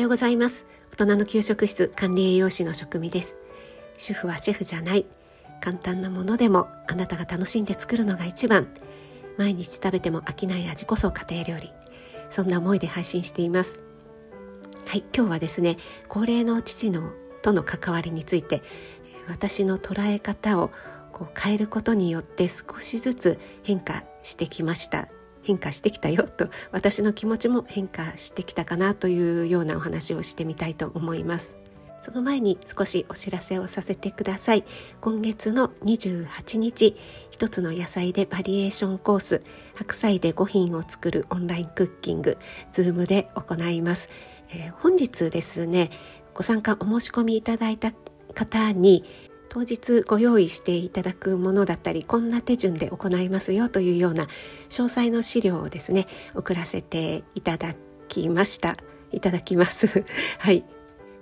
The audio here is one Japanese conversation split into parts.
ようございます。大人の給食室管理栄養士の職味です。主婦はシェフじゃない。簡単なものでもあなたが楽しんで作るのが一番。毎日食べても飽きない味こそ家庭料理。そんな思いで配信しています。はい今日はですね高齢の父のとの関わりについて私の捉え方をこう変えることによって少しずつ変化してきました。変化してきたよと私の気持ちも変化してきたかなというようなお話をしてみたいと思います。その前に少しお知らせをさせてください。今月の28日一つの野菜でバリエーションコース白菜で5品を作るオンラインクッキングズームで行います、えー、本日ですねご参加お申し込みいただいた方に当日ご用意していただくものだったりこんな手順で行いますよというような詳細の資料をですね送らせていただきました。いただきます。はい。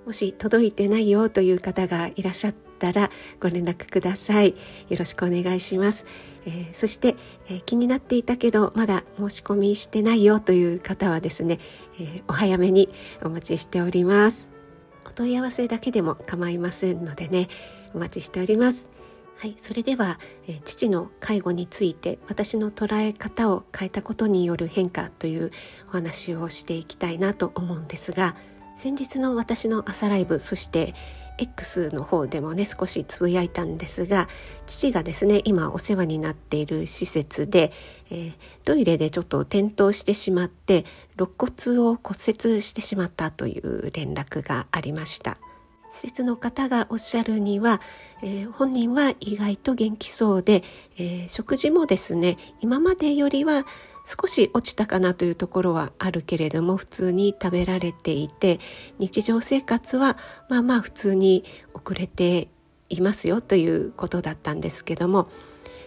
もし届いてないよという方がいらっしゃったらご連絡ください。よろしくお願いします、えー、そして、えー、気になっていたけどまだ申し込みしてないよという方はですね、えー、お早めにお待ちしております。お問い合わせだけでも構いませんのでねお待ちしております。はい、それでは、え、父の介護について私の捉え方を変えたことによる変化というお話をしていきたいなと思うんですが先日の私の朝ライブそして X の方でもね少しつぶやいたんですが父がですね今お世話になっている施設で、えー、トイレでちょっと転倒してしまって肋骨を骨折してしまったという連絡がありました。施設の方がおっしゃるには、えー、本人は意外と元気そうで、えー、食事もですね今までよりは少し落ちたかなというところはあるけれども普通に食べられていて日常生活はまあまあ普通に遅れていますよということだったんですけども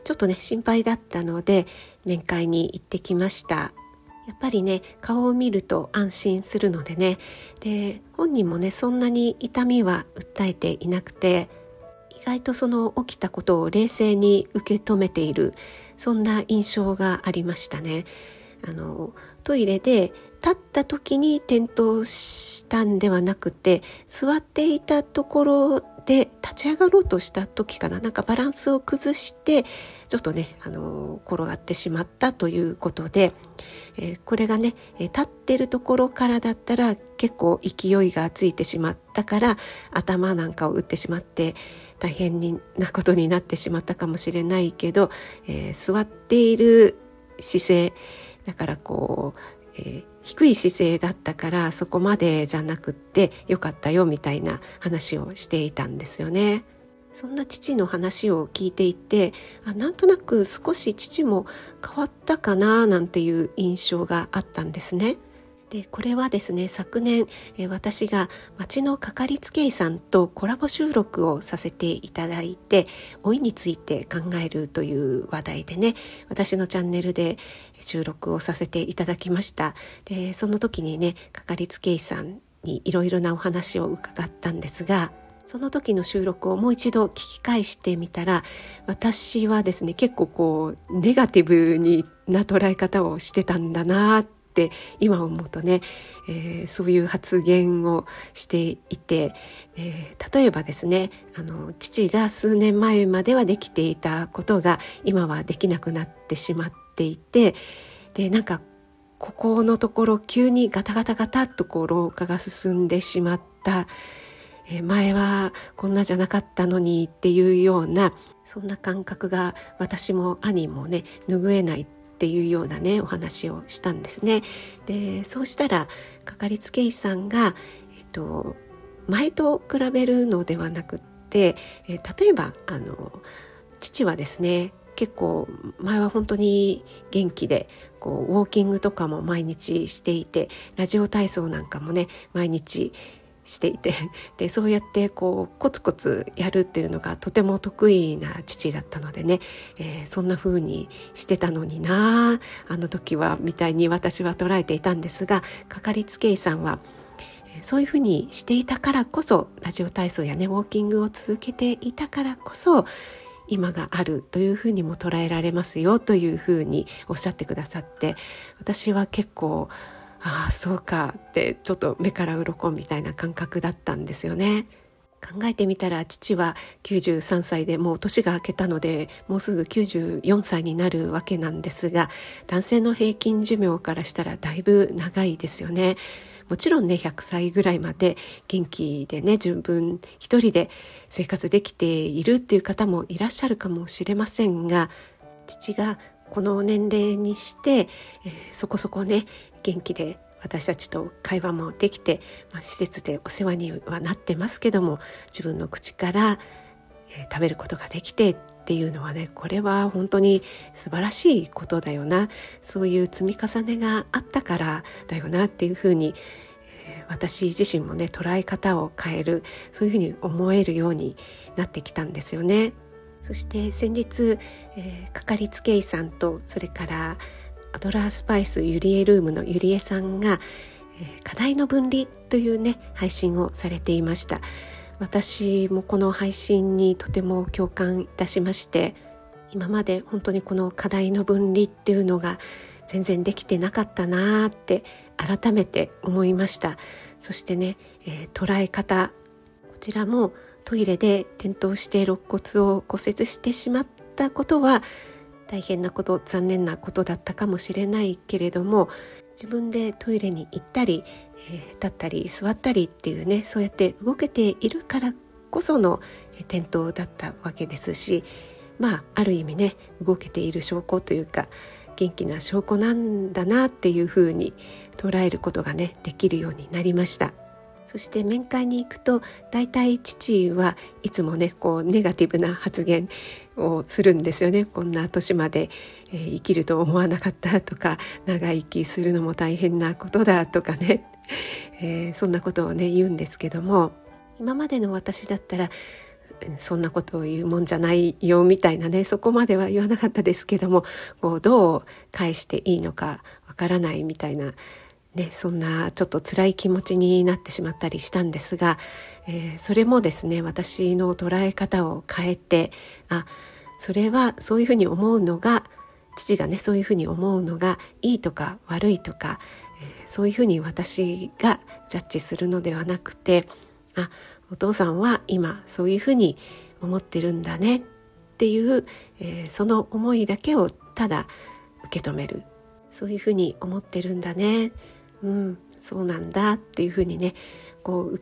ちょっとね心配だったので面会に行ってきました。やっぱりね顔を見ると安心するのでねで本人もねそんなに痛みは訴えていなくて意外とその起きたことを冷静に受け止めているそんな印象がありましたね。あのトイレで立った時に転倒したんではなくて座っていたところで立ち上がろうとした時かな。なんかバランスを崩してちょっとねあの転がってしまったということで、えー、これがね立ってるところからだったら結構勢いがついてしまったから頭なんかを打ってしまって大変なことになってしまったかもしれないけど、えー、座っている姿勢だからこう、えー、低い姿勢だったからそこまでじゃなくってよかったよみたいな話をしていたんですよね。そんな父の話を聞いていてあなんとなく少し父も変わったかななんていう印象があったんですね。でこれはですね昨年え私が町のかかりつけ医さんとコラボ収録をさせていただいて老いについて考えるという話題でね私のチャンネルで収録をさせていただきました。でその時にねかかりつけ医さんにいろいろなお話を伺ったんですがその時の収録をもう一度聞き返してみたら私はですね結構こうネガティブにな捉え方をしてたんだなってって今思うとね、えー、そういう発言をしていて、えー、例えばですねあの父が数年前まではできていたことが今はできなくなってしまっていてでなんかここのところ急にガタガタガタっとこう老化が進んでしまった、えー、前はこんなじゃなかったのにっていうようなそんな感覚が私も兄もね拭えないっていうようなねお話をしたんですね。でそうしたらかかりつけ医さんが、えっと、前と比べるのではなくって、え例えばあの父はですね結構前は本当に元気でこうウォーキングとかも毎日していてラジオ体操なんかもね毎日していて でそうやってこうコツコツやるっていうのがとても得意な父だったのでね、えー、そんな風にしてたのになあの時はみたいに私は捉えていたんですがかかりつけ医さんはそういうふうにしていたからこそラジオ体操やねウォーキングを続けていたからこそ今があるというふうにも捉えられますよというふうにおっしゃってくださって私は結構ああそうかってちょっと目から鱗みたいな感覚だったんですよね。考えてみたら父は93歳でもう年が明けたのでもうすぐ94歳になるわけなんですが男性の平均寿命からしたらだいぶ長いですよね。もちろんね100歳ぐらいまで元気でね自分一人で生活できているっていう方もいらっしゃるかもしれませんが父がこの年齢にして、えー、そこそこね元気で私たちと会話もできて、まあ、施設でお世話にはなってますけども自分の口から、えー、食べることができてっていうのはねこれは本当に素晴らしいことだよなそういう積み重ねがあったからだよなっていうふうに、えー、私自身もね捉え方を変えるそういうふうに思えるようになってきたんですよね。そして先日、えー、かかりつけ医さんとそれからアドラースパイスゆりえルームのゆりえさんが、え、課題の分離というね配信をされていました。私もこの配信にとても共感いたしまして今まで本当にこの課題の分離っていうのが全然できてなかったなーって改めて思いました。そしてね、えー、捉え方こちらもトイレで転倒して肋骨を骨折してしまったことは大変なこと残念なことだったかもしれないけれども自分でトイレに行ったり、えー、立ったり座ったりっていうねそうやって動けているからこその転倒だったわけですしまあある意味ね動けている証拠というか元気な証拠なんだなっていうふうに捉えることがねできるようになりました。そして面会に行くと大体父はいつもねこうネガティブな発言をするんですよね。こんな年まで、えー、生きると思わなかったとか長生きするのも大変なことだとかね、えー、そんなことをね言うんですけども今までの私だったらそんなことを言うもんじゃないよみたいなねそこまでは言わなかったですけどもこうどう返していいのかわからないみたいなね、そんなちょっと辛い気持ちになってしまったりしたんですが、えー、それもですね私の捉え方を変えてあそれはそういうふうに思うのが父がねそういうふうに思うのがいいとか悪いとか、えー、そういうふうに私がジャッジするのではなくてあお父さんは今そういうふうに思ってるんだねっていう、えー、その思いだけをただ受け止める。そういうふうに思ってるんだね。うんそうなんだっていうふうにねこう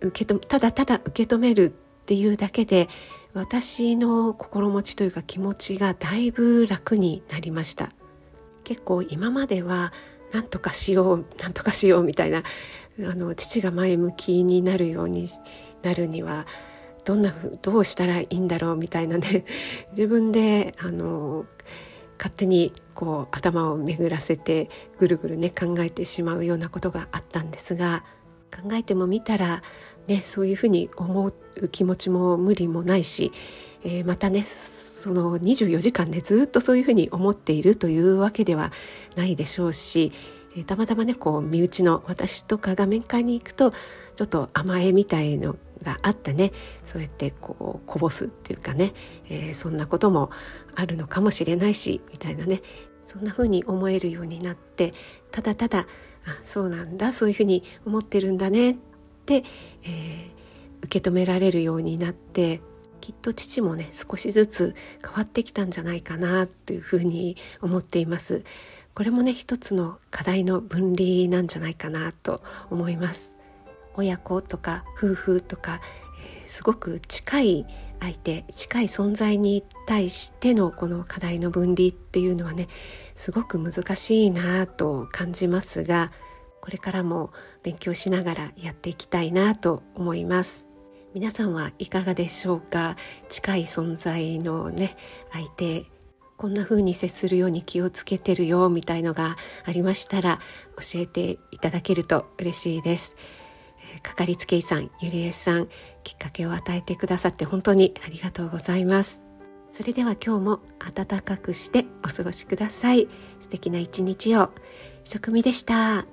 受けとただただ受け止めるっていうだけで私の心持ちというか気持ちがだいぶ楽になりました。結構今までは何とかしよう何とかしようみたいなあの父が前向きになるようになるにはどんなどうしたらいいんだろうみたいなね自分であの勝手にこう頭を巡らせてぐるぐるね考えてしまうようなことがあったんですが考えてもみたらねそういうふうに思う気持ちも無理もないし、えー、またねその24時間ねずっとそういうふうに思っているというわけではないでしょうし、えー、たまたまねこう身内の私とかが面会に行くとちょっと甘えみたいのがあってねそうやってこうこぼすっていうかね、えー、そんなこともあるのかもしれないしみたいなねそんな風に思えるようになってただただあそうなんだそういうふうに思ってるんだねって、えー、受け止められるようになってきっと父もね少しずつ変わってきたんじゃないかなというふうに思っています。これもね一つの課題の分離なんじゃないかなと思います。親子とか夫婦とか、えー、すごく近い相手近い存在に対してのこの課題の分離っていうのはねすごく難しいなと感じますがこれからも勉強しながらやっていきたいなと思います。皆さんはいかがでしょうか？近い存在のね相手こんな風に接するように気をつけてるよみたいのがありましたら教えていただけると嬉しいです。かかりつけ医さんゆりえさんきっかけを与えてくださって本当にありがとうございます。それでは今日も暖かくしてお過ごしください。素敵な一日を。食味でした。